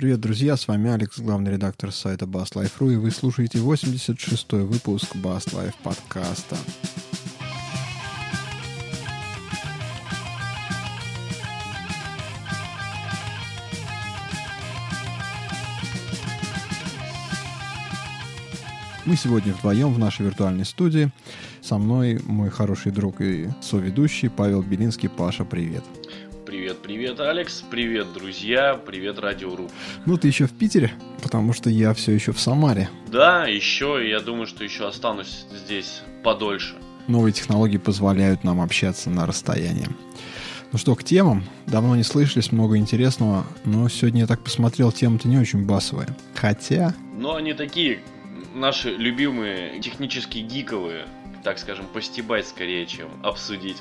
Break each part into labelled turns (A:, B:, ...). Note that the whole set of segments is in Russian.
A: Привет, друзья, с вами Алекс, главный редактор сайта BassLife.ru, и вы слушаете 86-й выпуск Bass Life подкаста. Мы сегодня вдвоем в нашей виртуальной студии. Со мной мой хороший друг и соведущий Павел Белинский. Паша, привет.
B: Привет, Алекс, привет, друзья, привет, Радио.ру.
A: Ну, ты еще в Питере, потому что я все еще в Самаре.
B: Да, еще, и я думаю, что еще останусь здесь подольше.
A: Новые технологии позволяют нам общаться на расстоянии. Ну что, к темам. Давно не слышались, много интересного, но сегодня я так посмотрел, темы-то не очень басовые. Хотя...
B: Но они такие, наши любимые, технически гиковые, так скажем, постебать скорее, чем обсудить.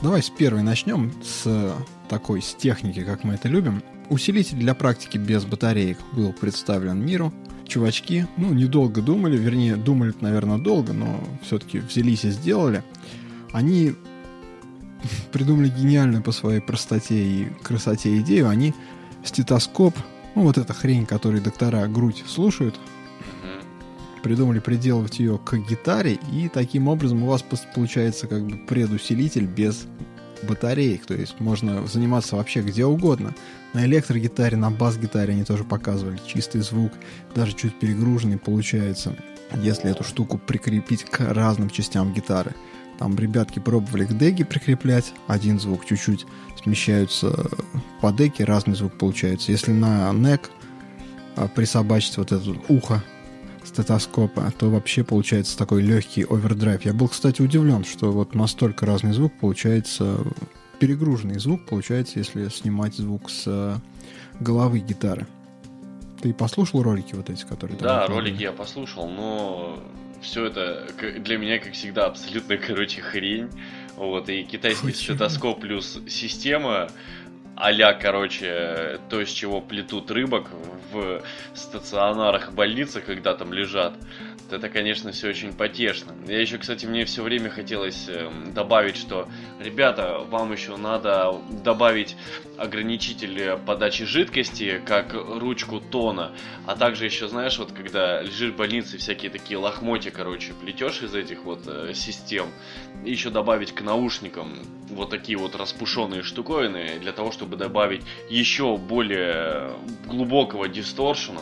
A: Давай с первой начнем, с такой, с техники, как мы это любим. Усилитель для практики без батареек был представлен миру. Чувачки, ну, недолго думали, вернее, думали, наверное, долго, но все-таки взялись и сделали. Они придумали гениальную по своей простоте и красоте идею. Они стетоскоп, ну, вот эта хрень, которой доктора грудь слушают, придумали приделывать ее к гитаре, и таким образом у вас получается как бы предусилитель без батареек, то есть можно заниматься вообще где угодно. На электрогитаре, на бас-гитаре они тоже показывали чистый звук, даже чуть перегруженный получается, если эту штуку прикрепить к разным частям гитары. Там ребятки пробовали к деге прикреплять, один звук чуть-чуть смещаются по деке, разный звук получается. Если на нек а, присобачить вот это ухо стетоскопа, то вообще получается такой легкий овердрайв. Я был, кстати, удивлен, что вот настолько разный звук получается, перегруженный звук получается, если снимать звук с э, головы гитары. Ты послушал ролики вот эти, которые
B: Да, ролики я послушал, но все это для меня, как всегда, абсолютно, короче, хрень. Вот, и китайский Почему? стетоскоп плюс система а короче, то, из чего плетут рыбок в стационарах больницах, когда там лежат это, конечно, все очень потешно. Я еще, кстати, мне все время хотелось эм, добавить, что, ребята, вам еще надо добавить ограничитель подачи жидкости, как ручку тона, а также еще, знаешь, вот когда лежишь в больнице, всякие такие лохмотья, короче, плетешь из этих вот э, систем, и еще добавить к наушникам вот такие вот распушенные штуковины, для того, чтобы добавить еще более глубокого дисторшена,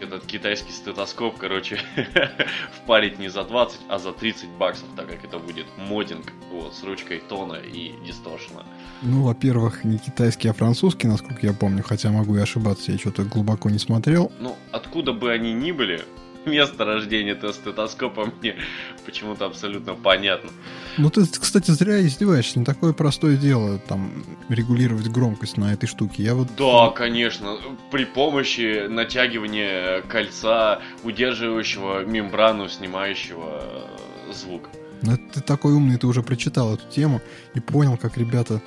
B: этот китайский стетоскоп, короче, впарить не за 20, а за 30 баксов, так как это будет модинг вот, с ручкой тона и дисторшена.
A: Ну, во-первых, не китайский, а французский, насколько я помню, хотя могу и ошибаться, я что-то глубоко не смотрел.
B: Ну, откуда бы они ни были, место рождения этого стетоскопа мне почему-то абсолютно понятно.
A: Ну ты, кстати, зря издеваешься. Не такое простое дело там регулировать громкость на этой штуке. Я вот...
B: Да, конечно. При помощи натягивания кольца, удерживающего мембрану, снимающего э, звук.
A: Ну, ты такой умный, ты уже прочитал эту тему и понял, как ребята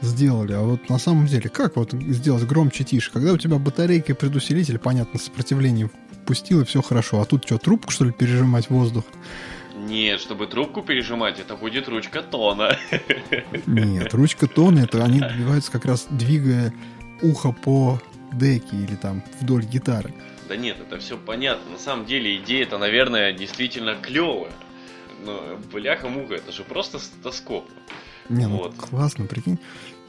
A: сделали. А вот на самом деле, как вот сделать громче, тише? Когда у тебя батарейка и предусилитель, понятно, сопротивление пустил, и все хорошо. А тут что, трубку, что ли, пережимать воздух?
B: Нет, чтобы трубку пережимать, это будет ручка тона.
A: Нет, ручка тона, это они добиваются как раз двигая ухо по деке или там вдоль гитары.
B: Да нет, это все понятно. На самом деле идея это, наверное, действительно клевая. Но бляха-муха, это же просто стетоскоп.
A: Не, ну вот. классно, прикинь.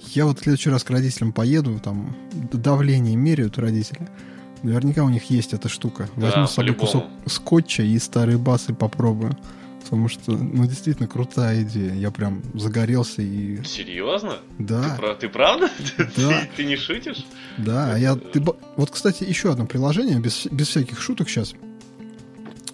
A: Я вот в следующий раз к родителям поеду, там давление меряют родители. Наверняка у них есть эта штука. Да, Возьму с собой кусок скотча и старые басы попробую. Потому что, ну, действительно крутая идея. Я прям загорелся и...
B: Серьезно?
A: Да.
B: Ты, ты правда?
A: Да.
B: Ты, ты не шутишь?
A: Да, я... Ты, вот, кстати, еще одно приложение, без, без всяких шуток сейчас.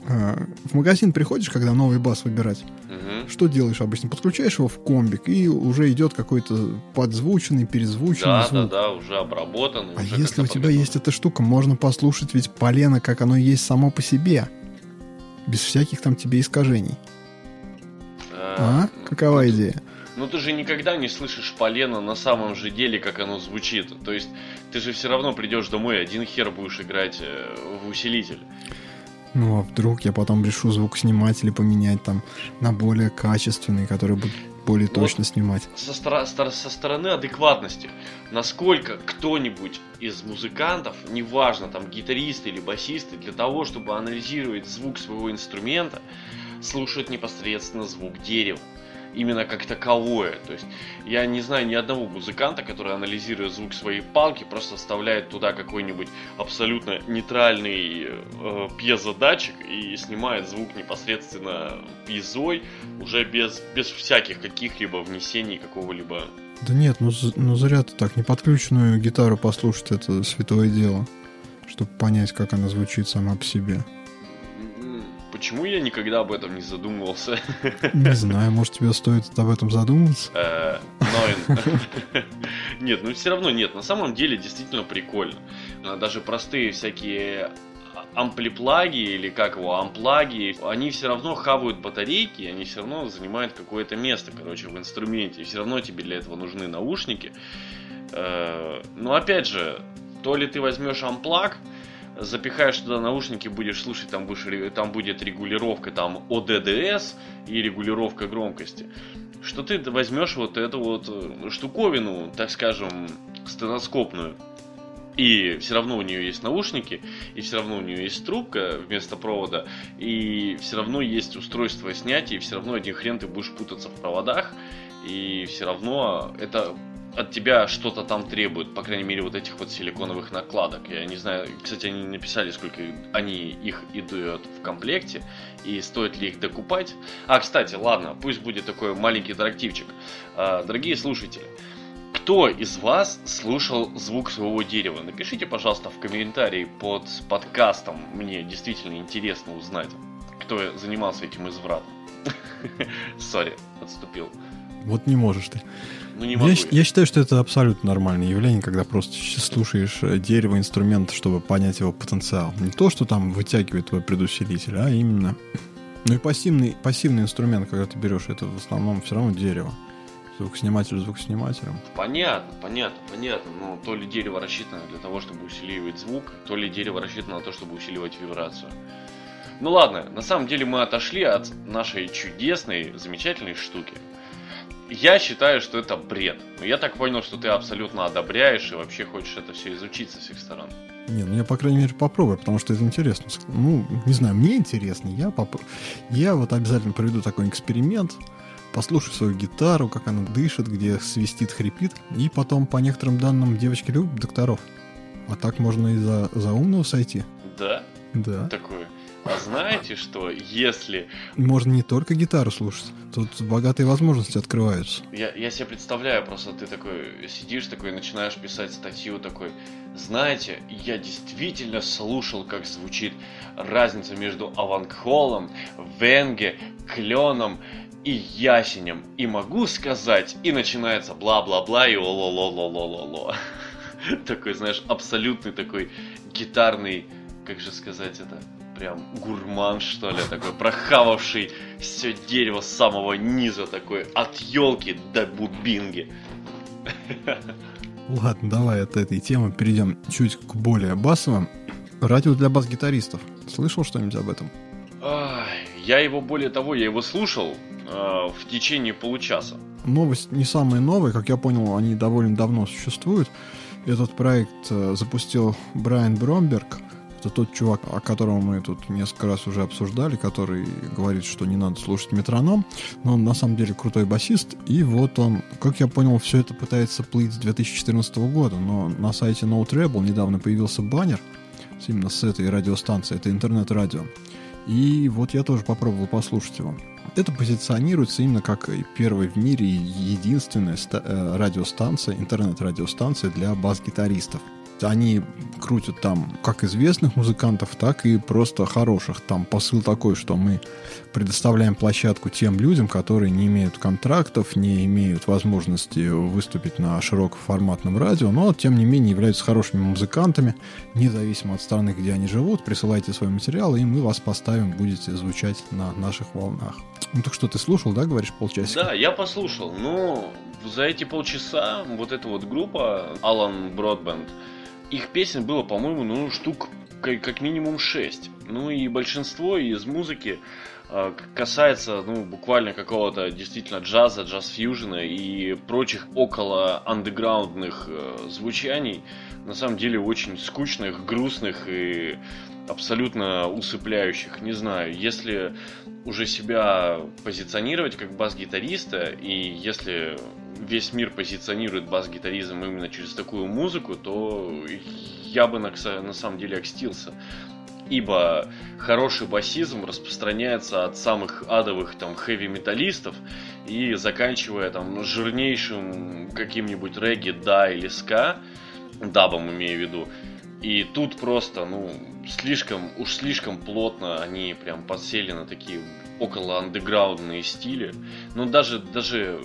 A: В магазин приходишь, когда новый бас выбирать. Угу. Что делаешь обычно? Подключаешь его в комбик, и уже идет какой-то подзвученный, перезвученный
B: да,
A: звук.
B: Да, да, уже обработан.
A: А уже если у тебя есть эта штука, можно послушать ведь полено, как оно есть само по себе. Без всяких там тебе искажений. А? а? Какова ну, идея?
B: Ну ты же никогда не слышишь полено на самом же деле, как оно звучит. То есть ты же все равно придешь домой, один хер будешь играть э, в усилитель.
A: Ну, а вдруг я потом решу звук снимать или поменять там на более качественный, который будет более ну, точно вот снимать.
B: Со, стор- со стороны адекватности. Насколько кто-нибудь из музыкантов, неважно, там, гитаристы или басисты, для того, чтобы анализировать звук своего инструмента, слушают непосредственно звук дерева именно как таковое. То есть я не знаю ни одного музыканта, который анализируя звук своей палки, просто вставляет туда какой-нибудь абсолютно нейтральный э, пьезодатчик и снимает звук непосредственно пьезой, уже без, без всяких каких-либо внесений какого-либо.
A: Да нет, ну, ну зря ты так. Неподключенную гитару послушать это святое дело, чтобы понять, как она звучит сама по себе.
B: Почему я никогда об этом не задумывался?
A: Не знаю, может тебе стоит об этом задуматься?
B: Э, нет, ну все равно нет. На самом деле действительно прикольно. А, даже простые всякие амплиплаги или как его, амплаги, они все равно хавают батарейки, они все равно занимают какое-то место, короче, в инструменте. И все равно тебе для этого нужны наушники. Э, но опять же, то ли ты возьмешь амплаг, запихаешь туда наушники, будешь слушать, там, будешь, там будет регулировка там ODDS и регулировка громкости. Что ты возьмешь вот эту вот э, штуковину, так скажем, стеноскопную, и все равно у нее есть наушники, и все равно у нее есть трубка вместо провода, и все равно есть устройство снятия, и все равно один хрен ты будешь путаться в проводах, и все равно это от тебя что-то там требуют, по крайней мере, вот этих вот силиконовых накладок. Я не знаю, кстати, они написали, сколько они их идут в комплекте, и стоит ли их докупать. А, кстати, ладно, пусть будет такой маленький интерактивчик. А, дорогие слушатели, кто из вас слушал звук своего дерева? Напишите, пожалуйста, в комментарии под подкастом. Мне действительно интересно узнать, кто занимался этим извратом. Сори, отступил.
A: Вот не можешь ты.
B: Ну, не могу. Я,
A: я считаю, что это абсолютно нормальное явление, когда просто слушаешь э, дерево, инструмент, чтобы понять его потенциал. Не то, что там вытягивает твой предусилитель, а именно... Ну и пассивный, пассивный инструмент, когда ты берешь, это в основном все равно дерево. Звукосниматель звукоснимателем.
B: Понятно, понятно, понятно. Но то ли дерево рассчитано для того, чтобы усиливать звук, то ли дерево рассчитано на то, чтобы усиливать вибрацию. Ну ладно, на самом деле мы отошли от нашей чудесной, замечательной штуки. Я считаю, что это бред. Но я так понял, что ты абсолютно одобряешь и вообще хочешь это все изучить со всех сторон.
A: Не, ну я, по крайней мере, попробую, потому что это интересно. Ну, не знаю, мне интересно. Я, поп... я вот обязательно проведу такой эксперимент, послушаю свою гитару, как она дышит, где свистит, хрипит, и потом, по некоторым данным, девочки любят докторов. А так можно и за, за умного сойти.
B: Да?
A: Да.
B: Такое. А знаете что, если...
A: Можно не только гитару слушать, тут богатые возможности открываются.
B: Я, я себе представляю, просто ты такой сидишь такой, начинаешь писать статью такой, знаете, я действительно слушал, как звучит разница между Авангхолом, Венге, Кленом и Ясенем. И могу сказать, и начинается бла-бла-бла и о-ло-ло-ло-ло-ло-ло. Такой, знаешь, абсолютный такой гитарный, как же сказать это, прям гурман, что ли, такой, прохававший все дерево с самого низа, такой, от елки до бубинги.
A: Ладно, давай от этой темы перейдем чуть к более басовым. Радио для бас-гитаристов. Слышал что-нибудь об этом?
B: Я его, более того, я его слушал э, в течение получаса.
A: Новость не самая новая, как я понял, они довольно давно существуют. Этот проект э, запустил Брайан Бромберг, это тот чувак, о котором мы тут несколько раз уже обсуждали, который говорит, что не надо слушать метроном, но он на самом деле крутой басист, и вот он, как я понял, все это пытается плыть с 2014 года, но на сайте No Treble недавно появился баннер именно с этой радиостанции, это интернет-радио, и вот я тоже попробовал послушать его. Это позиционируется именно как первая в мире и единственная э, радиостанция, интернет-радиостанция для бас-гитаристов. Они крутят там как известных музыкантов, так и просто хороших. Там посыл такой, что мы предоставляем площадку тем людям, которые не имеют контрактов, не имеют возможности выступить на широкоформатном радио, но тем не менее являются хорошими музыкантами, независимо от страны, где они живут. Присылайте свой материал, и мы вас поставим, будете звучать на наших волнах. Ну так что, ты слушал, да, говоришь, полчасика?
B: Да, я послушал, но за эти полчаса вот эта вот группа Alan Broadband их песен было, по-моему, ну, штук как минимум 6. Ну и большинство из музыки а, касается, ну, буквально какого-то действительно джаза, джаз-фьюжена и прочих около андеграундных э, звучаний, на самом деле очень скучных, грустных и абсолютно усыпляющих. Не знаю, если уже себя позиционировать как бас-гитариста, и если весь мир позиционирует бас-гитаризм именно через такую музыку, то я бы на, на самом деле окстился. Ибо хороший басизм распространяется от самых адовых там хэви-металлистов и заканчивая там жирнейшим каким-нибудь регги, да или ска, дабом имею в виду, и тут просто, ну, слишком, уж слишком плотно они прям подсели на такие около андеграундные стили. Ну, даже, даже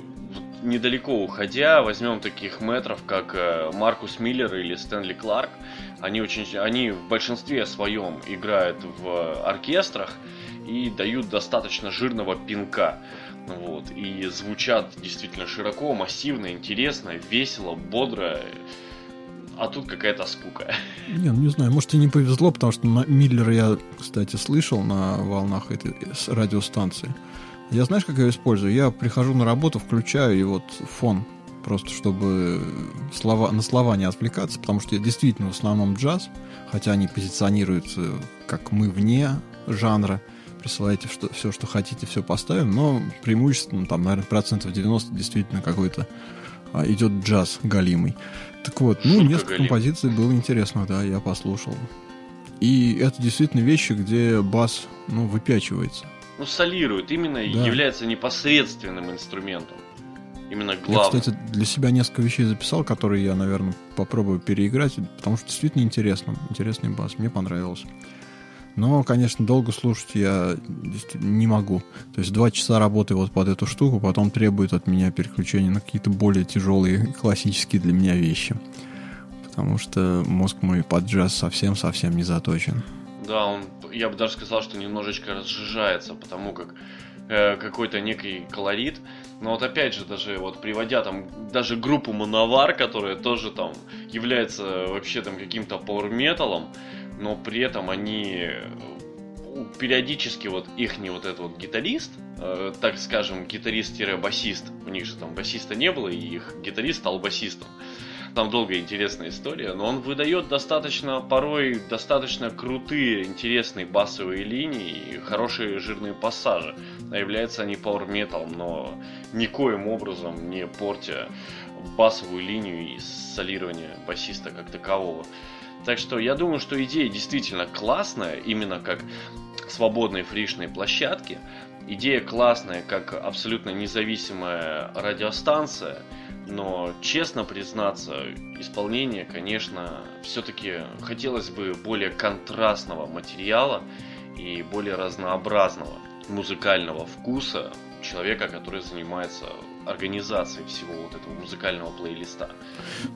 B: недалеко уходя, возьмем таких метров, как э, Маркус Миллер или Стэнли Кларк. Они, очень, они в большинстве своем играют в оркестрах и дают достаточно жирного пинка. Вот, и звучат действительно широко, массивно, интересно, весело, бодро а тут какая-то скука.
A: Не, ну не знаю, может и не повезло, потому что на Миллера я, кстати, слышал на волнах этой радиостанции. Я знаешь, как я использую? Я прихожу на работу, включаю и вот фон, просто чтобы слова, на слова не отвлекаться, потому что я действительно в основном джаз, хотя они позиционируются как мы вне жанра, присылайте что, все, что хотите, все поставим, но преимущественно, там, наверное, процентов 90 действительно какой-то а, идет джаз галимый. Так вот, ну, Шутка несколько галим. композиций было интересно, да, я послушал. И это действительно вещи, где бас, ну, выпячивается.
B: Ну, солирует, именно да. является непосредственным инструментом. Именно главным.
A: Я, кстати, для себя несколько вещей записал, которые я, наверное, попробую переиграть, потому что действительно интересно. Интересный бас, мне понравилось. Но, конечно, долго слушать я не могу. То есть два часа работы вот под эту штуку, потом требует от меня переключения на какие-то более тяжелые, классические для меня вещи. Потому что мозг мой под джаз совсем-совсем не заточен.
B: Да, он, я бы даже сказал, что немножечко разжижается, потому как э, какой-то некий колорит. Но вот опять же, даже вот приводя там даже группу Мановар, которая тоже там является вообще там каким-то пауэр-металом, но при этом они э, периодически вот их не вот этот вот гитарист, э, так скажем, гитарист-басист, у них же там басиста не было, и их гитарист стал басистом. Там долгая интересная история, но он выдает достаточно, порой достаточно крутые, интересные басовые линии и хорошие жирные пассажи. А являются они power metal, но никоим образом не портя басовую линию и солирование басиста как такового. Так что я думаю, что идея действительно классная, именно как свободной фришной площадки. Идея классная, как абсолютно независимая радиостанция. Но, честно признаться, исполнение, конечно, все-таки хотелось бы более контрастного материала и более разнообразного музыкального вкуса человека, который занимается организации всего вот этого музыкального плейлиста.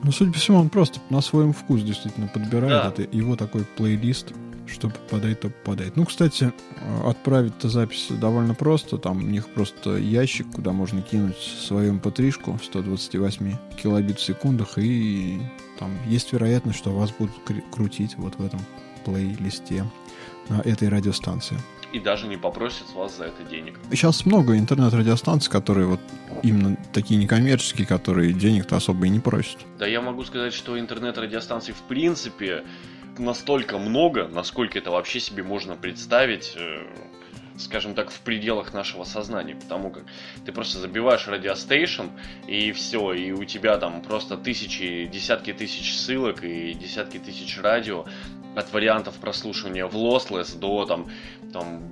A: Ну, судя по всему, он просто на своем вкус действительно подбирает. Да. Это его такой плейлист, что попадает, то попадает. Ну, кстати, отправить-то запись довольно просто. Там у них просто ящик, куда можно кинуть свою mp3 128 килобит в секундах, и там есть вероятность, что вас будут крутить вот в этом плейлисте на этой радиостанции
B: и даже не попросят вас за это денег.
A: Сейчас много интернет-радиостанций, которые вот именно такие некоммерческие, которые денег-то особо и не просят.
B: Да я могу сказать, что интернет-радиостанций в принципе настолько много, насколько это вообще себе можно представить э, скажем так, в пределах нашего сознания, потому как ты просто забиваешь радиостейшн, и все, и у тебя там просто тысячи, десятки тысяч ссылок и десятки тысяч радио, от вариантов прослушивания в lossless до там, там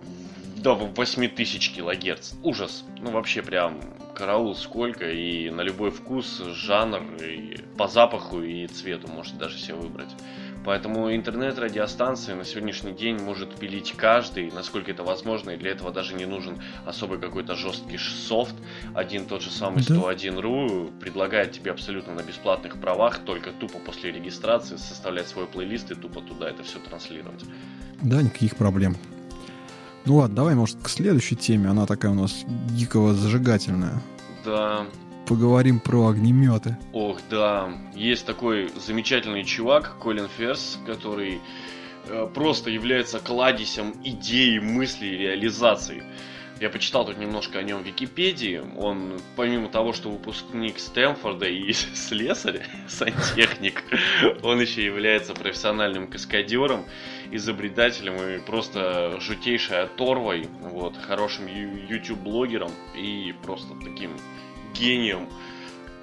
B: до 8000 килогерц. Ужас. Ну, вообще прям караул сколько, и на любой вкус, жанр, и по запаху и цвету можете даже себе выбрать. Поэтому интернет-радиостанции на сегодняшний день может пилить каждый, насколько это возможно, и для этого даже не нужен особый какой-то жесткий софт. Один тот же самый да. 101.ru предлагает тебе абсолютно на бесплатных правах, только тупо после регистрации составлять свой плейлист и тупо туда это все транслировать.
A: Да, никаких проблем. Ну ладно, давай, может, к следующей теме. Она такая у нас дикого зажигательная.
B: Да,
A: поговорим про огнеметы.
B: Ох, да. Есть такой замечательный чувак, Колин Ферс, который э, просто является кладезем идей, мыслей, реализации. Я почитал тут немножко о нем в Википедии. Он, помимо того, что выпускник Стэнфорда и слесарь, сантехник, он еще является профессиональным каскадером, изобретателем и просто жутейшей оторвой, вот, хорошим YouTube-блогером и просто таким гением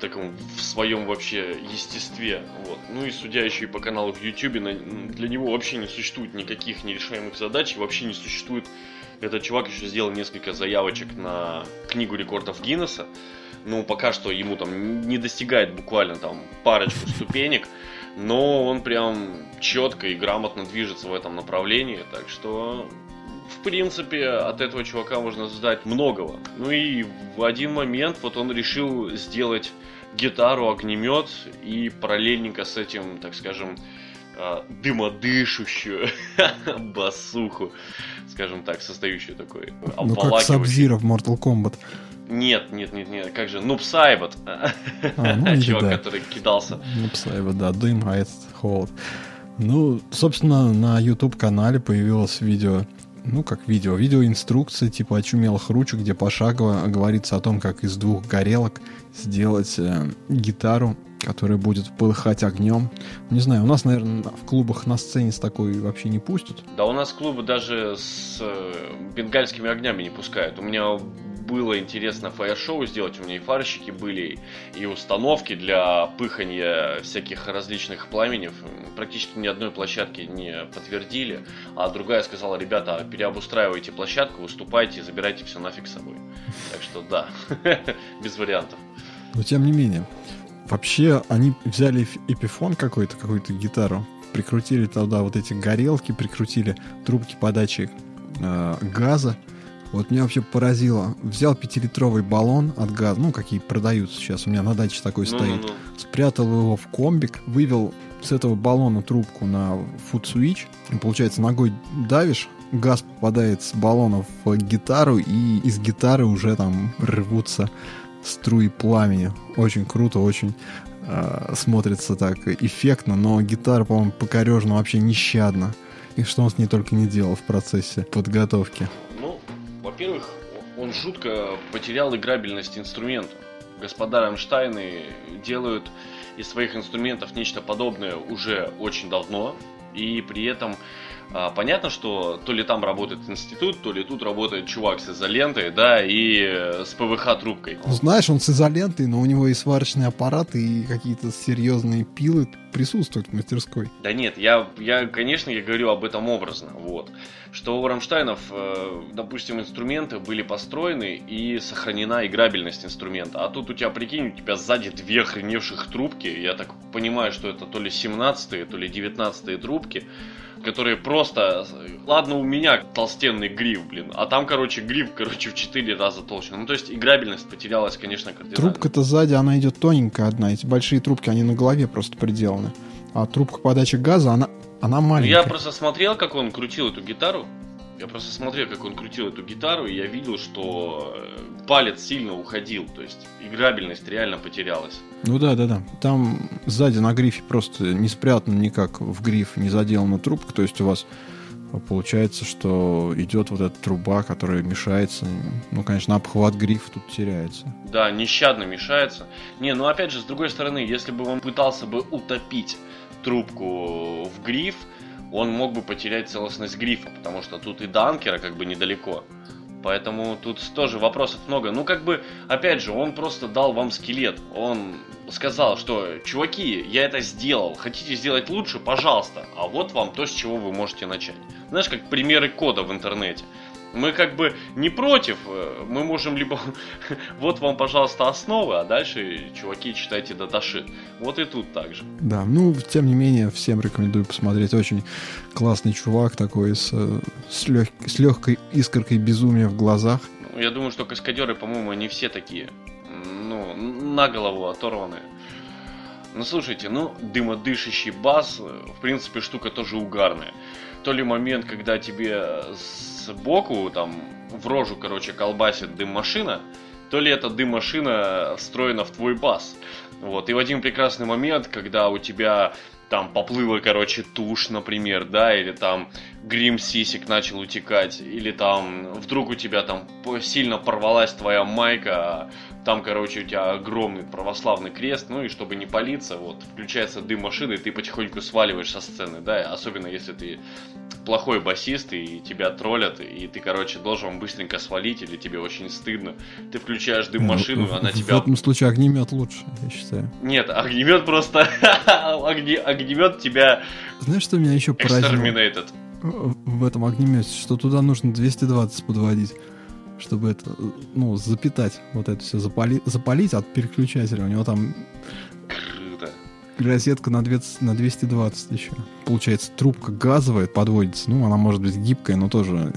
B: таком в своем вообще естестве. Вот. Ну и судя еще и по каналу в YouTube, для него вообще не существует никаких нерешаемых задач, вообще не существует этот чувак еще сделал несколько заявочек на книгу рекордов Гиннесса. Ну, пока что ему там не достигает буквально там парочку ступенек, но он прям четко и грамотно движется в этом направлении, так что в принципе, от этого чувака можно ждать многого. Ну и в один момент вот он решил сделать гитару, огнемет и параллельненько с этим, так скажем, а, дымодышущую басуху, скажем так, состоящую такой
A: Ну как Сабзира в Mortal Kombat.
B: Нет, нет, нет, нет, как же, Нуб Сайбот. А, ну, Чувак, да. который кидался.
A: Нуб Сайбот, да, дым, а этот холод. Ну, собственно, на YouTube-канале появилось видео, ну, как видео, видеоинструкции типа очумелых ручек, где пошагово говорится о том, как из двух горелок сделать э, гитару который будет полыхать огнем. Не знаю, у нас, наверное, в клубах на сцене с такой вообще не пустят.
B: Да, у нас клубы даже с э, бенгальскими огнями не пускают. У меня было интересно фаер-шоу сделать, у меня и фарщики были, и установки для пыхания всяких различных пламенев. Практически ни одной площадки не подтвердили, а другая сказала, ребята, переобустраивайте площадку, выступайте, забирайте все нафиг с собой. Так что да, без вариантов.
A: Но тем не менее, Вообще, они взяли эпифон какой-то, какую-то гитару, прикрутили туда вот эти горелки, прикрутили трубки подачи э, газа. Вот меня вообще поразило. Взял пятилитровый баллон от газа, ну, какие продаются сейчас, у меня на даче такой ну, стоит. Ну, ну. Спрятал его в комбик, вывел с этого баллона трубку на фуд-свич. Получается, ногой давишь, газ попадает с баллона в гитару, и из гитары уже там рвутся струи пламени. Очень круто, очень э, смотрится так эффектно, но гитара, по-моему, покорежена вообще нещадно. И что он с ней только не делал в процессе подготовки.
B: Во-первых, он жутко потерял играбельность инструмента. Господа Рамштайны делают из своих инструментов нечто подобное уже очень давно, и при этом понятно, что то ли там работает институт, то ли тут работает чувак с изолентой, да, и э, с ПВХ-трубкой.
A: Ну, знаешь, он с изолентой, но у него и сварочный аппарат, и какие-то серьезные пилы присутствуют в мастерской.
B: Да нет, я, я конечно, я говорю об этом образно, вот. Что у Рамштайнов, э, допустим, инструменты были построены и сохранена играбельность инструмента. А тут у тебя, прикинь, у тебя сзади две охреневших трубки, я так понимаю, что это то ли 17-е, то ли 19-е трубки, которые просто... Ладно, у меня толстенный гриф, блин, а там, короче, гриф, короче, в 4 раза толще. Ну, то есть играбельность потерялась, конечно, кардинально.
A: Трубка-то сзади, она идет тоненькая одна. Эти большие трубки, они на голове просто приделаны. А трубка подачи газа, она, она маленькая.
B: Ну, я просто смотрел, как он крутил эту гитару. Я просто смотрел, как он крутил эту гитару, и я видел, что э, палец сильно уходил, то есть играбельность реально потерялась.
A: Ну да, да, да. Там сзади на грифе просто не спрятано никак в гриф, не заделана трубка, то есть у вас получается, что идет вот эта труба, которая мешается. Ну, конечно, обхват гриф тут теряется.
B: Да, нещадно мешается. Не, ну опять же, с другой стороны, если бы он пытался бы утопить трубку в гриф, он мог бы потерять целостность грифа, потому что тут и до анкера как бы недалеко. Поэтому тут тоже вопросов много. Ну, как бы, опять же, он просто дал вам скелет. Он сказал, что, чуваки, я это сделал. Хотите сделать лучше? Пожалуйста. А вот вам то, с чего вы можете начать. Знаешь, как примеры кода в интернете. Мы как бы не против, э, мы можем либо вот вам, пожалуйста, основы, а дальше, чуваки, читайте даташит. Вот и тут так же.
A: Да, ну, тем не менее, всем рекомендую посмотреть. Очень классный чувак такой с, э, с, лег, с легкой искоркой безумия в глазах.
B: Ну, я думаю, что каскадеры, по-моему, они все такие, ну, на голову оторванные. Ну, слушайте, ну, дымодышащий бас, э, в принципе, штука тоже угарная. То ли момент, когда тебе сбоку, там, в рожу, короче, колбасит дым-машина, то ли эта дым-машина встроена в твой бас. Вот, и в один прекрасный момент, когда у тебя там поплыла, короче, тушь, например, да, или там грим сисик начал утекать, или там вдруг у тебя там сильно порвалась твоя майка, там, короче, у тебя огромный православный крест, ну и чтобы не палиться, вот, включается дым машины, и ты потихоньку сваливаешь со сцены, да, особенно если ты плохой басист, и тебя троллят, и ты, короче, должен быстренько свалить, или тебе очень стыдно. Ты включаешь дым машину,
A: ну,
B: она тебя...
A: В этом случае огнемет лучше, я считаю.
B: Нет, огнемет просто... Огне... Огнемет тебя...
A: Знаешь, что меня еще поразило? В этом огнемете, что туда нужно 220 подводить чтобы это, ну, запитать вот это все, запали, запалить от переключателя. У него там
B: Круто.
A: розетка на, 200, на 220 еще. Получается, трубка газовая подводится. Ну, она может быть гибкая, но тоже,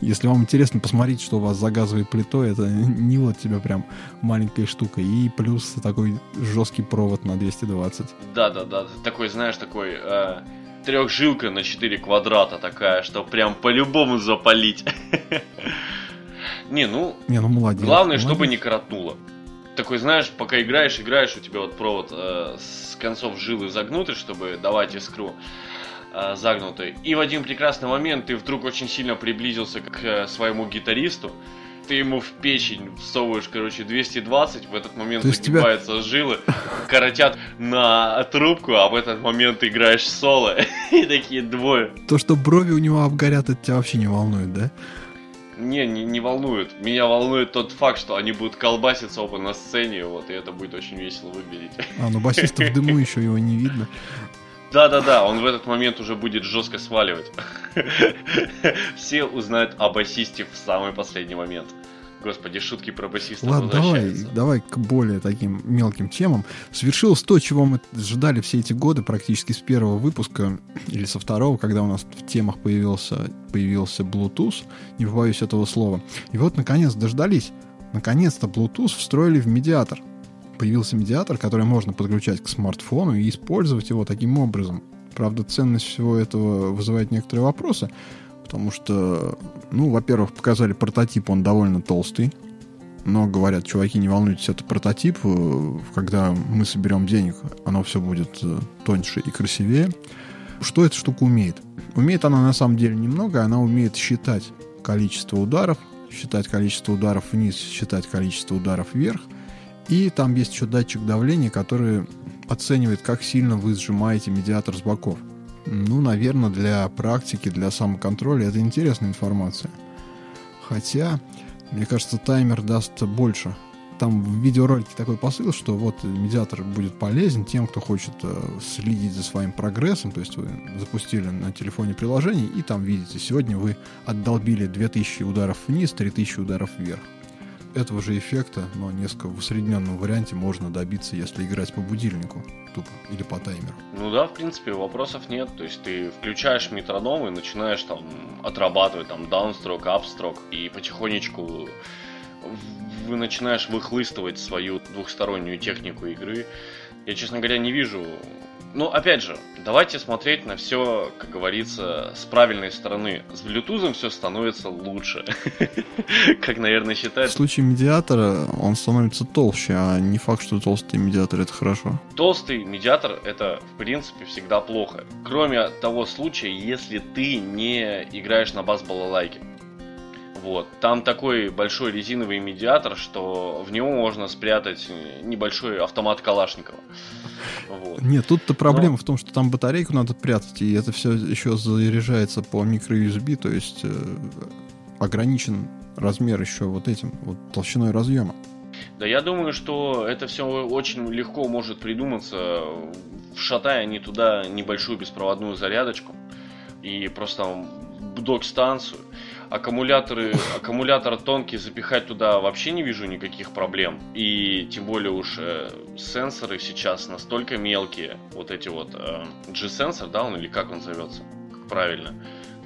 A: если вам интересно посмотреть, что у вас за газовой плитой, это не вот тебе прям маленькая штука. И плюс такой жесткий провод на 220.
B: Да-да-да, такой, знаешь, такой... Э трехжилка на 4 квадрата такая, что прям по-любому запалить. Не, ну...
A: Не, ну молодец.
B: Главное,
A: молодец.
B: чтобы не коротнуло. Такой, знаешь, пока играешь, играешь, у тебя вот провод э, с концов жилы загнутый, чтобы давать искру э, загнутый. И в один прекрасный момент ты вдруг очень сильно приблизился к э, своему гитаристу, ты ему в печень всовываешь, короче, 220, в этот момент загибаются тебя... жилы, коротят на трубку, а в этот момент ты играешь соло, и такие двое.
A: То, что брови у него обгорят, это тебя вообще не волнует, да?
B: Не, не, не волнует. Меня волнует тот факт, что они будут колбаситься оба на сцене, вот, и это будет очень весело выглядеть.
A: А, ну басиста в дыму еще его не видно.
B: Да-да-да, он в этот момент уже будет жестко сваливать. Все узнают о басисте в самый последний момент. Господи, шутки про басиста
A: Ладно, давай, давай к более таким мелким темам. Свершилось то, чего мы ждали все эти годы, практически с первого выпуска или со второго, когда у нас в темах появился, появился Bluetooth, не побоюсь этого слова. И вот, наконец, дождались. Наконец-то Bluetooth встроили в медиатор. Появился медиатор, который можно подключать к смартфону и использовать его таким образом. Правда, ценность всего этого вызывает некоторые вопросы, потому что, ну, во-первых, показали прототип, он довольно толстый, но говорят, чуваки, не волнуйтесь, это прототип, э, когда мы соберем денег, оно все будет э, тоньше и красивее. Что эта штука умеет? Умеет она на самом деле немного, она умеет считать количество ударов, считать количество ударов вниз, считать количество ударов вверх, и там есть еще датчик давления, который оценивает, как сильно вы сжимаете медиатор с боков. Ну, наверное, для практики, для самоконтроля это интересная информация. Хотя, мне кажется, таймер даст больше. Там в видеоролике такой посыл, что вот медиатор будет полезен тем, кто хочет э, следить за своим прогрессом. То есть вы запустили на телефоне приложение и там видите, сегодня вы отдолбили 2000 ударов вниз, 3000 ударов вверх этого же эффекта, но несколько в усредненном варианте можно добиться, если играть по будильнику тупо или по таймеру.
B: Ну да, в принципе, вопросов нет. То есть ты включаешь метроном и начинаешь там отрабатывать там даунстрок, апстрок и потихонечку вы начинаешь выхлыстывать свою двухстороннюю технику игры. Я, честно говоря, не вижу ну, опять же, давайте смотреть на все, как говорится, с правильной стороны. С Bluetooth все становится лучше. Как, наверное, считают.
A: В случае медиатора он становится толще, а не факт, что толстый медиатор это хорошо.
B: Толстый медиатор это, в принципе, всегда плохо. Кроме того случая, если ты не играешь на бас-балалайке. Вот. Там такой большой резиновый медиатор, что в него можно спрятать небольшой автомат Калашникова.
A: Вот. Нет, тут-то проблема Но... в том, что там батарейку надо прятать, и это все еще заряжается по микро-USB, то есть э, ограничен размер еще вот этим, вот толщиной разъема.
B: Да я думаю, что это все очень легко может придуматься, вшатая не туда небольшую беспроводную зарядочку и просто док-станцию аккумуляторы, аккумулятор тонкий, запихать туда вообще не вижу никаких проблем. И тем более уж э, сенсоры сейчас настолько мелкие, вот эти вот э, G-сенсор, да, он или как он зовется, как правильно.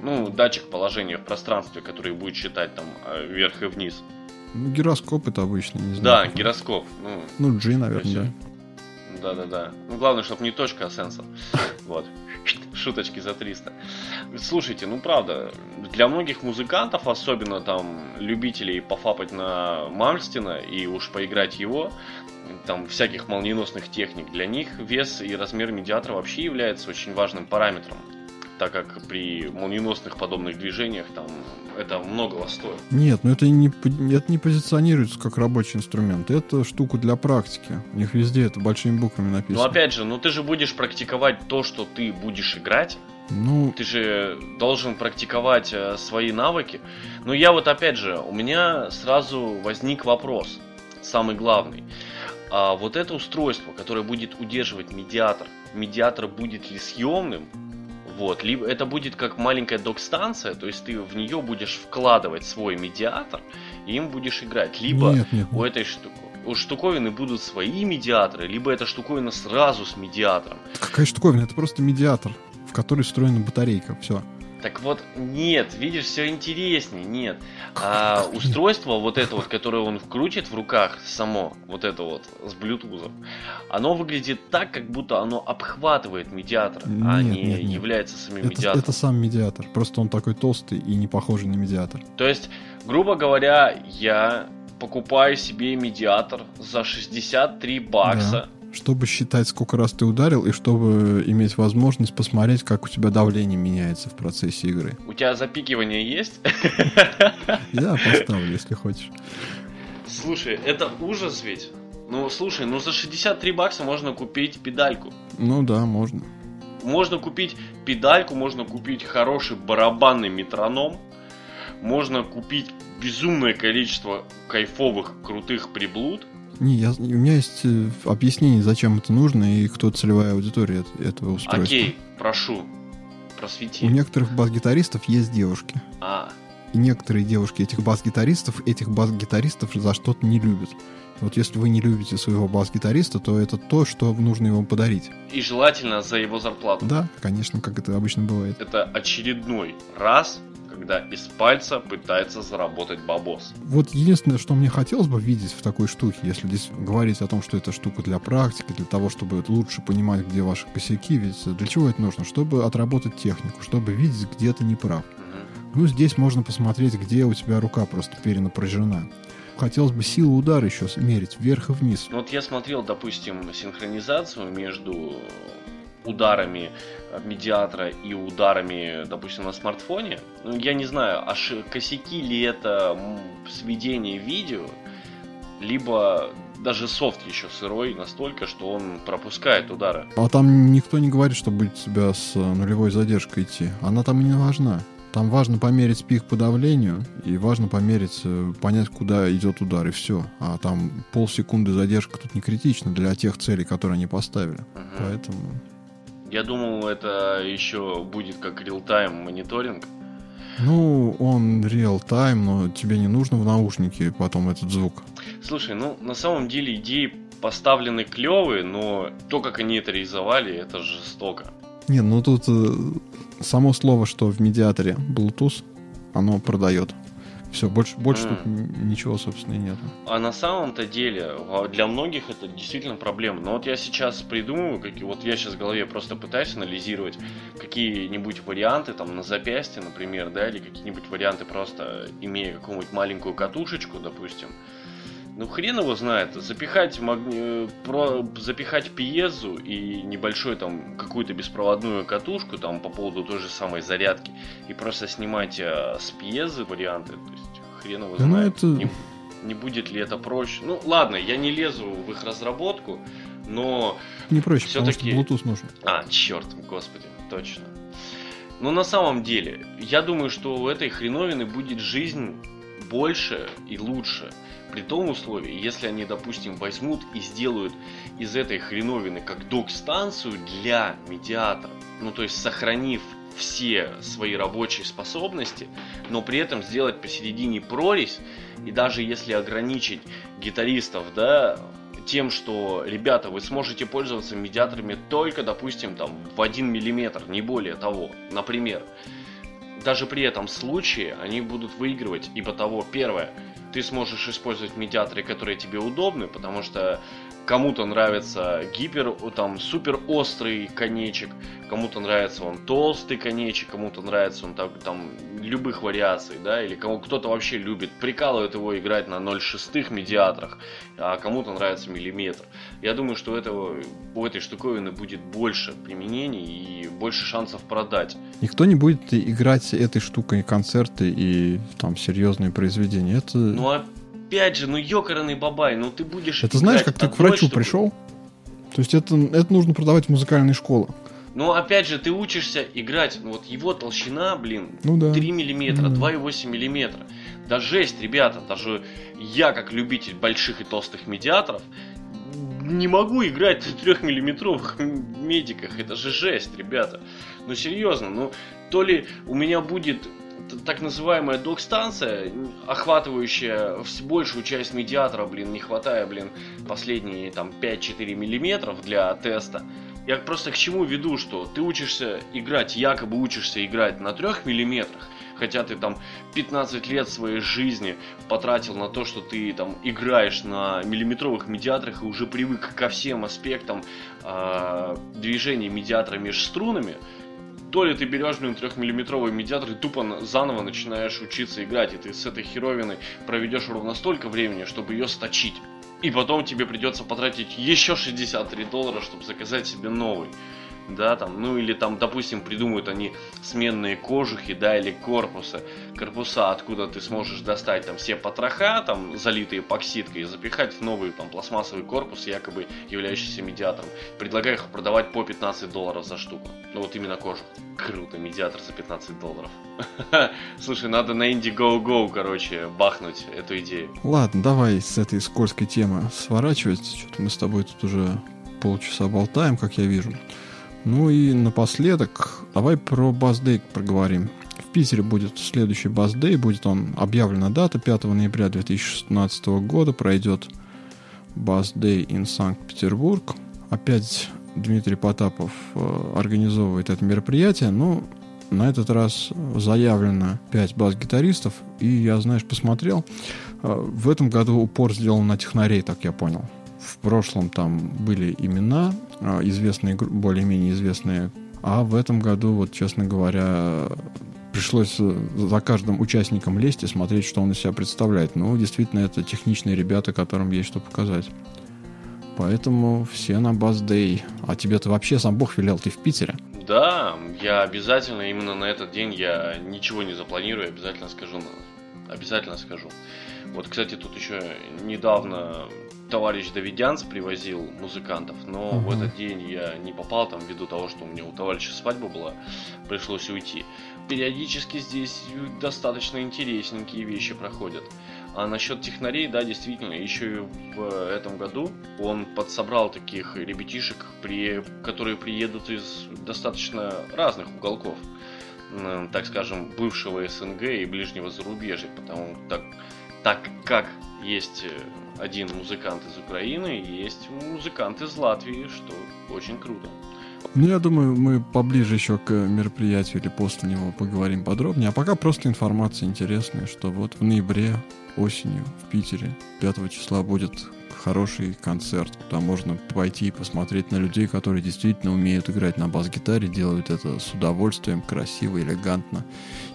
B: Ну, датчик положения в пространстве, который будет считать там э, вверх и вниз.
A: Ну, гироскоп это обычно, не
B: знаю. Да, гироскоп. Ну,
A: ну G, наверное, да.
B: да-да-да. Ну, главное, чтобы не точка, а сенсор. Вот. Шуточки за 300. Слушайте, ну правда, для многих музыкантов, особенно там любителей пофапать на Мальстина и уж поиграть его, там всяких молниеносных техник, для них вес и размер медиатора вообще является очень важным параметром так как при молниеносных подобных движениях там это многого стоит.
A: Нет, ну это не, это не позиционируется как рабочий инструмент. Это штука для практики. У них везде это большими буквами написано.
B: Ну опять же, ну ты же будешь практиковать то, что ты будешь играть. Ну, ты же должен практиковать э, свои навыки. Но я вот опять же, у меня сразу возник вопрос, самый главный. А вот это устройство, которое будет удерживать медиатор, медиатор будет ли съемным вот, либо это будет как маленькая док-станция, то есть ты в нее будешь вкладывать свой медиатор, и им будешь играть. Либо нет, нет, у этой штуки у штуковины будут свои медиаторы, либо эта штуковина сразу с медиатором.
A: Какая штуковина? Это просто медиатор, в который встроена батарейка. Все.
B: Так вот, нет, видишь, все интереснее, нет. А устройство вот это вот, которое он вкрутит в руках само, вот это вот, с Bluetooth, оно выглядит так, как будто оно обхватывает медиатор, а нет, а не нет, нет. является самим
A: это,
B: медиатором.
A: Это сам медиатор, просто он такой толстый и не похожий на медиатор.
B: То есть, грубо говоря, я покупаю себе медиатор за 63 бакса.
A: Да чтобы считать, сколько раз ты ударил, и чтобы иметь возможность посмотреть, как у тебя давление меняется в процессе игры.
B: У тебя запикивание есть?
A: Я поставлю, если хочешь.
B: Слушай, это ужас ведь. Ну, слушай, ну за 63 бакса можно купить педальку.
A: Ну да, можно.
B: Можно купить педальку, можно купить хороший барабанный метроном, можно купить безумное количество кайфовых, крутых приблуд,
A: не, я, у меня есть э, объяснение, зачем это нужно и кто целевая аудитория этого устройства.
B: Окей, прошу, просвети.
A: У некоторых бас-гитаристов есть девушки.
B: А.
A: И некоторые девушки этих бас-гитаристов, этих бас-гитаристов за что-то не любят. Вот если вы не любите своего бас-гитариста, то это то, что нужно ему подарить.
B: И желательно за его зарплату.
A: Да, конечно, как это обычно бывает.
B: Это очередной раз когда из пальца пытается заработать бабос.
A: Вот единственное, что мне хотелось бы видеть в такой штуке, если здесь говорить о том, что это штука для практики, для того, чтобы лучше понимать, где ваши косяки, ведь для чего это нужно? Чтобы отработать технику, чтобы видеть, где ты не прав. Ну, здесь можно посмотреть, где у тебя рука просто перенапряжена хотелось бы силу удара еще мерить вверх и вниз.
B: Ну вот я смотрел, допустим, синхронизацию между ударами медиатора и ударами, допустим, на смартфоне. Ну, я не знаю, аж косяки ли это сведение видео, либо даже софт еще сырой настолько, что он пропускает удары.
A: А там никто не говорит, что будет себя с нулевой задержкой идти. Она там и не важна. Там важно померить пик по давлению и важно померить, э, понять, куда идет удар, и все. А там полсекунды задержка тут не критична для тех целей, которые они поставили. Угу. Поэтому
B: я думал, это еще будет как реал-тайм мониторинг.
A: Ну, он реал-тайм, но тебе не нужно в наушнике потом этот звук.
B: Слушай, ну на самом деле идеи поставлены клевые, но то, как они это реализовали, это жестоко.
A: Не, ну тут э, само слово, что в медиаторе Bluetooth, оно продает. Все, больше, больше mm. тут ничего, собственно, и нет.
B: А на самом-то деле, для многих это действительно проблема. Но вот я сейчас придумываю, как, вот я сейчас в голове просто пытаюсь анализировать какие-нибудь варианты там на запястье, например, да, или какие-нибудь варианты просто имея какую-нибудь маленькую катушечку, допустим, ну хрен его знает. Запихать, магни... про... запихать пьезу и небольшой там какую-то беспроводную катушку там по поводу той же самой зарядки и просто снимать э, с пьезы варианты. То есть хрен его ну, знает. Ну, это... не, не будет ли это проще? Ну ладно, я не лезу в их разработку, но
A: не проще, все-таки Bluetooth нужен.
B: А, черт, господи, точно. Но на самом деле, я думаю, что у этой хреновины будет жизнь больше и лучше. При том условии, если они, допустим, возьмут и сделают из этой хреновины как док-станцию для медиатора, ну то есть сохранив все свои рабочие способности, но при этом сделать посередине прорезь, и даже если ограничить гитаристов, да, тем, что, ребята, вы сможете пользоваться медиаторами только, допустим, там в 1 мм, не более того, например. Даже при этом случае они будут выигрывать, ибо того, первое, ты сможешь использовать медиаторы, которые тебе удобны, потому что Кому-то нравится гипер, там, супер острый конечек, кому-то нравится он толстый конечек, кому-то нравится он там, там любых вариаций, да, или кому кто-то вообще любит, прикалывает его играть на 0,6 медиаторах, а кому-то нравится миллиметр. Я думаю, что у, этого, у этой штуковины будет больше применений и больше шансов продать.
A: Никто не будет играть этой штукой концерты и там серьезные произведения. Это...
B: Ну, опять же, ну ёкарный бабай, ну ты будешь...
A: Это знаешь, как ты к врачу чтобы... пришел? То есть это, это нужно продавать в музыкальные школы.
B: Ну, опять же, ты учишься играть, ну, вот его толщина, блин,
A: ну, да.
B: 3 миллиметра, ну, 2,8 миллиметра. Да жесть, ребята, даже я, как любитель больших и толстых медиаторов, не могу играть на 3-миллиметровых медиках. Это же жесть, ребята. Ну, серьезно, ну, то ли у меня будет так называемая док-станция, охватывающая большую часть медиатора, блин, не хватая, блин, последние там 5-4 миллиметров для теста. Я просто к чему веду, что ты учишься играть, якобы учишься играть на 3 миллиметрах, хотя ты там 15 лет своей жизни потратил на то, что ты там играешь на миллиметровых медиаторах и уже привык ко всем аспектам э, движения медиатора между струнами, то ли ты берешь, блин, трехмиллиметровый медиатор и тупо заново начинаешь учиться играть, и ты с этой херовиной проведешь ровно столько времени, чтобы ее сточить. И потом тебе придется потратить еще 63 доллара, чтобы заказать себе новый да, там, ну или там, допустим, придумают они сменные кожухи, да, или корпусы, корпуса, откуда ты сможешь достать там все потроха, там, залитые эпоксидкой, и запихать в новый там пластмассовый корпус, якобы являющийся медиатором. Предлагаю их продавать по 15 долларов за штуку. Ну вот именно кожух. Круто, медиатор за 15 долларов. Слушай, надо на Indiegogo, короче, бахнуть эту идею.
A: Ладно, давай с этой скользкой темы сворачивать. Что-то мы с тобой тут уже полчаса болтаем, как я вижу. Ну и напоследок, давай про Баздей проговорим. В Питере будет следующий Баздей, будет он объявлена дата 5 ноября 2016 года, пройдет Баздей in Санкт-Петербург. Опять Дмитрий Потапов э, организовывает это мероприятие, но на этот раз заявлено 5 бас-гитаристов, и я, знаешь, посмотрел, э, в этом году упор сделан на технарей, так я понял. В прошлом там были имена, а, известные, более-менее известные. А в этом году, вот, честно говоря, пришлось э, за каждым участником лезть и смотреть, что он из себя представляет. Ну, действительно, это техничные ребята, которым есть что показать. Поэтому все на Баздей. А тебе-то вообще сам Бог велел, ты в Питере?
B: Да, я обязательно именно на этот день я ничего не запланирую, обязательно скажу. Обязательно скажу. Вот, кстати, тут еще недавно товарищ Давидянц привозил музыкантов, но uh-huh. в этот день я не попал там ввиду того, что у меня у товарища свадьба была, пришлось уйти. Периодически здесь достаточно интересненькие вещи проходят. А насчет технарей, да, действительно, еще и в этом году он подсобрал таких ребятишек, при, которые приедут из достаточно разных уголков, так скажем, бывшего СНГ и ближнего зарубежья, потому так, так как есть э, один музыкант из Украины есть музыкант из Латвии, что очень круто.
A: Ну, я думаю, мы поближе еще к мероприятию или после него поговорим подробнее. А пока просто информация интересная, что вот в ноябре осенью в Питере 5 числа будет хороший концерт, куда можно пойти и посмотреть на людей, которые действительно умеют играть на бас-гитаре, делают это с удовольствием, красиво, элегантно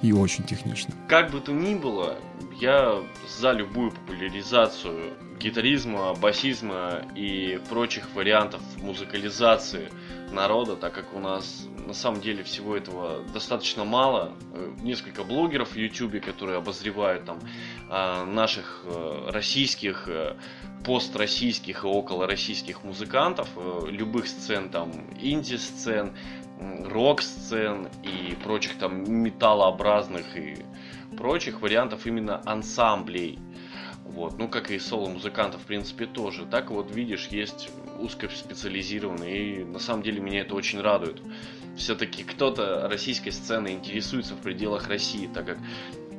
A: и очень технично.
B: Как бы то ни было, я за любую популяризацию гитаризма, басизма и прочих вариантов музыкализации народа, так как у нас на самом деле всего этого достаточно мало. Э, несколько блогеров в YouTube, которые обозревают там а, наших э, российских, э, построссийских и около российских музыкантов, любых сцен там инди-сцен, рок-сцен и прочих там металлообразных и прочих вариантов именно ансамблей вот. Ну, как и соло-музыкантов, в принципе, тоже. Так вот, видишь, есть узкоспециализированные, и на самом деле меня это очень радует. Все-таки кто-то российской сценой интересуется в пределах России, так как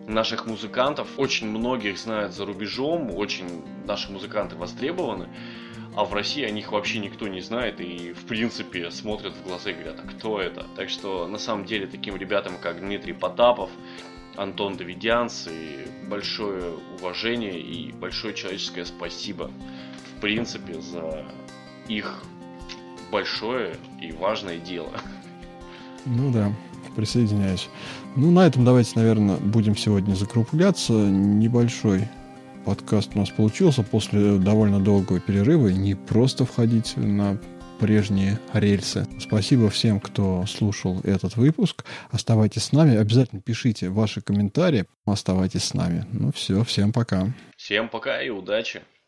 B: наших музыкантов очень многих знают за рубежом, очень наши музыканты востребованы, а в России о них вообще никто не знает и, в принципе, смотрят в глаза и говорят, а кто это? Так что, на самом деле, таким ребятам, как Дмитрий Потапов, Антон Давидянц, и большое уважение и большое человеческое спасибо в принципе, за их большое и важное дело.
A: Ну да, присоединяюсь. Ну, на этом давайте, наверное, будем сегодня закругляться. Небольшой подкаст у нас получился после довольно долгого перерыва. Не просто входить на прежние рельсы. Спасибо всем, кто слушал этот выпуск. Оставайтесь с нами. Обязательно пишите ваши комментарии. Оставайтесь с нами. Ну все, всем пока.
B: Всем пока и удачи.